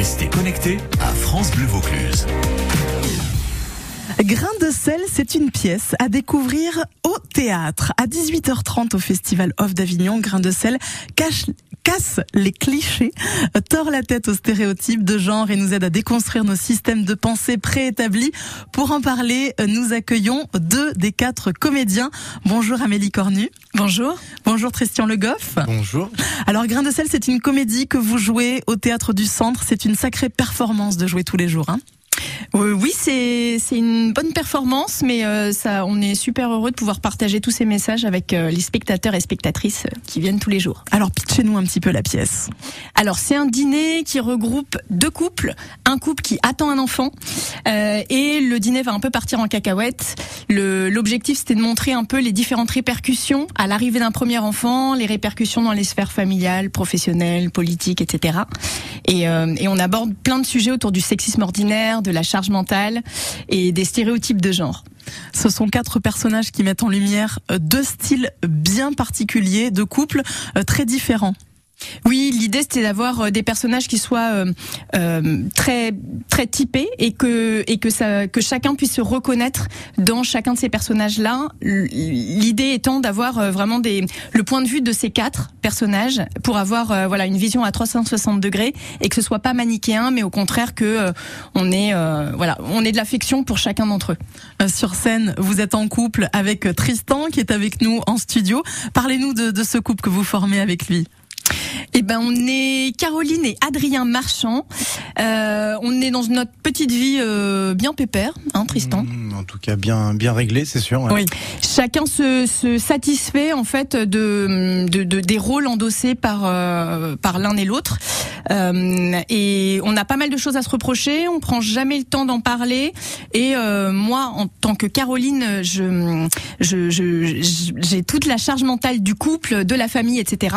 Restez connectés à France Bleu Vaucluse. Grain de sel, c'est une pièce à découvrir au théâtre. À 18h30 au Festival Off d'Avignon, Grain de sel cache, casse les clichés, tord la tête aux stéréotypes de genre et nous aide à déconstruire nos systèmes de pensée préétablis. Pour en parler, nous accueillons deux des quatre comédiens. Bonjour Amélie Cornu. Bonjour. Bonjour Christian Le Goff. Bonjour. Alors Grain de sel, c'est une comédie que vous jouez au théâtre du Centre. C'est une sacrée performance de jouer tous les jours. Hein euh, oui, c'est une bonne performance, mais euh, ça, on est super heureux de pouvoir partager tous ces messages avec euh, les spectateurs et spectatrices qui viennent tous les jours. Alors pitchez-nous un petit peu la pièce. Alors c'est un dîner qui regroupe deux couples, un couple qui attend un enfant et le dîner va un peu partir en cacahuète. L'objectif c'était de montrer un peu les différentes répercussions à l'arrivée d'un premier enfant, les répercussions dans les sphères familiales, professionnelles, politiques, etc. Et, et on aborde plein de sujets autour du sexisme ordinaire, de la charge mentale et des stéréotypes de genre. Ce sont quatre personnages qui mettent en lumière deux styles bien particuliers, deux couples euh, très différents. Oui, l'idée c'était d'avoir euh, des personnages qui soient euh, euh, très très typés et que et que ça que chacun puisse se reconnaître dans chacun de ces personnages-là. L'idée étant d'avoir vraiment des le point de vue de ces quatre personnages pour avoir voilà une vision à 360 degrés et que ce soit pas manichéen, mais au contraire que on est voilà on est de l'affection pour chacun d'entre eux. Sur scène, vous êtes en couple avec Tristan qui est avec nous en studio. Parlez-nous de, de ce couple que vous formez avec lui. Eh ben, on est Caroline et Adrien Marchand. Euh, on est dans notre petite vie euh, bien pépère, hein, Tristan. Mmh, en tout cas, bien bien réglé, c'est sûr. Oui. Chacun se, se, satisfait en fait de, de, de des rôles endossés par euh, par l'un et l'autre. Euh, et on a pas mal de choses à se reprocher. On prend jamais le temps d'en parler. Et euh, moi, en tant que Caroline, je j'ai je, j'ai toute la charge mentale du couple, de la famille, etc.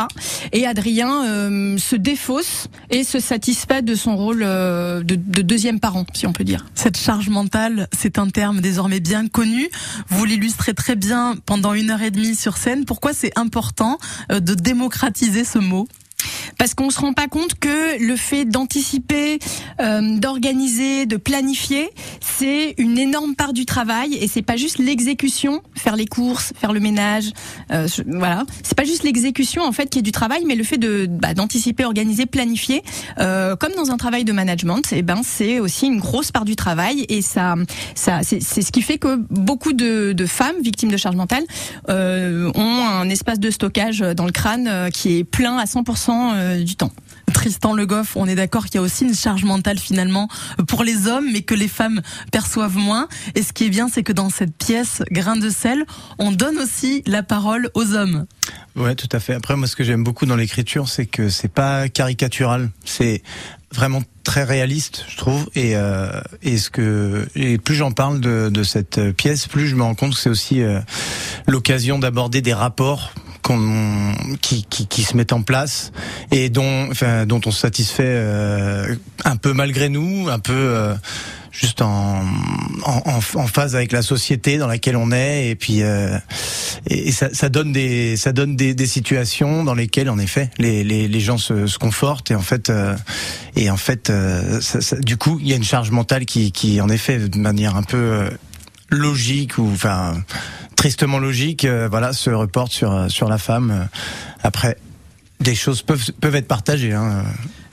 Et Adrien euh, se défausse et se satisfait de son rôle de, de, deuxième parent, si on peut dire. Cette charge mentale, c'est un terme désormais bien connu. Vous l'illustrez très bien pendant une heure et demie sur scène. Pourquoi c'est important euh, de démocratiser ce mot? Parce qu'on se rend pas compte que le fait d'anticiper, euh, d'organiser, de planifier, c'est une énorme part du travail et c'est pas juste l'exécution, faire les courses, faire le ménage, euh, voilà. C'est pas juste l'exécution en fait qui est du travail, mais le fait de bah, d'anticiper, organiser, planifier, euh, comme dans un travail de management, et eh ben c'est aussi une grosse part du travail et ça, ça c'est ce qui fait que beaucoup de, de femmes victimes de charge mentale euh, ont un espace de stockage dans le crâne euh, qui est plein à 100% euh, du temps. Tristan Le Goff, on est d'accord qu'il y a aussi une charge mentale finalement pour les hommes, mais que les femmes perçoivent moins. Et ce qui est bien, c'est que dans cette pièce, Grain de sel, on donne aussi la parole aux hommes. Ouais, tout à fait. Après, moi, ce que j'aime beaucoup dans l'écriture, c'est que c'est pas caricatural. C'est vraiment très réaliste, je trouve. Et, euh, et ce que et plus j'en parle de, cette pièce, plus je me rends compte que c'est aussi euh, l'occasion d'aborder des rapports qui, qui, qui, se mettent en place et dont, enfin, dont on se satisfait euh, un peu malgré nous, un peu euh, juste en, en, en, phase avec la société dans laquelle on est. Et puis euh, et, ça, ça, donne des ça donne des, des, situations dans lesquelles en effet les, les, les gens se, se, confortent. Et en fait euh, et en fait ça, ça, du coup il y a une charge mentale qui qui en effet de manière un peu logique ou enfin tristement logique, euh, voilà, se reporte sur euh, la femme. Euh, après, des choses peuvent peuvent être partagées. Hein.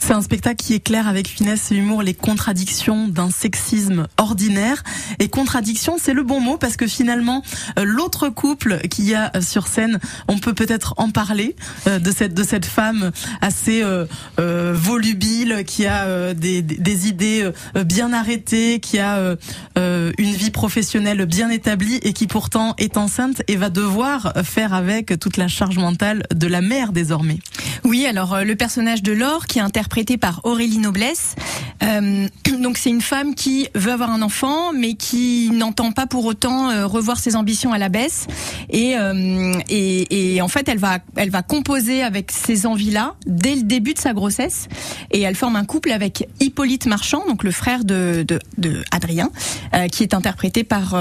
C'est un spectacle qui éclaire avec finesse et humour les contradictions d'un sexisme ordinaire. Et contradiction, c'est le bon mot parce que finalement, euh, l'autre couple qu'il y a sur scène, on peut peut-être en parler euh, de cette de cette femme assez euh, volubile, qui a des, des, idées bien arrêtées, qui a une vie professionnelle bien établie et qui pourtant est enceinte et va devoir faire avec toute la charge mentale de la mère désormais. Oui, alors le personnage de Laure qui interprète interprétée par Aurélie Noblesse. Euh, donc c'est une femme qui veut avoir un enfant, mais qui n'entend pas pour autant euh, revoir ses ambitions à la baisse. Et, euh, et, en fait, elle va, elle va composer avec ces envies-là dès le début de sa grossesse. Et elle forme un couple avec Hippolyte Marchand, donc le frère de, de, Adrien, qui est interprété par,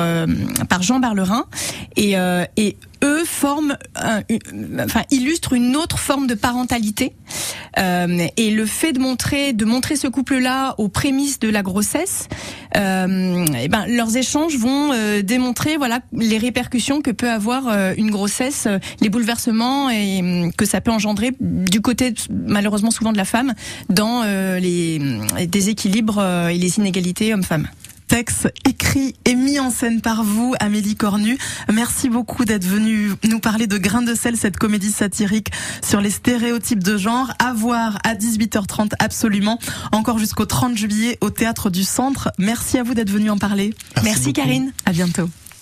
par Jean Barlerin. Et eux forment, enfin illustrent une autre forme de parentalité. Euh, et le fait de montrer, de montrer ce couple-là aux prémices de la grossesse, euh, et ben leurs échanges vont euh, démontrer voilà les répercussions que peut avoir euh, une grossesse, les bouleversements et hum, que ça peut engendrer du côté malheureusement souvent de la femme dans les déséquilibres et les inégalités hommes-femmes texte écrit et mis en scène par vous, Amélie Cornu. Merci beaucoup d'être venue nous parler de Grain de sel, cette comédie satirique sur les stéréotypes de genre. À voir à 18h30 absolument, encore jusqu'au 30 juillet au Théâtre du Centre. Merci à vous d'être venue en parler. Merci, Merci Karine. À bientôt.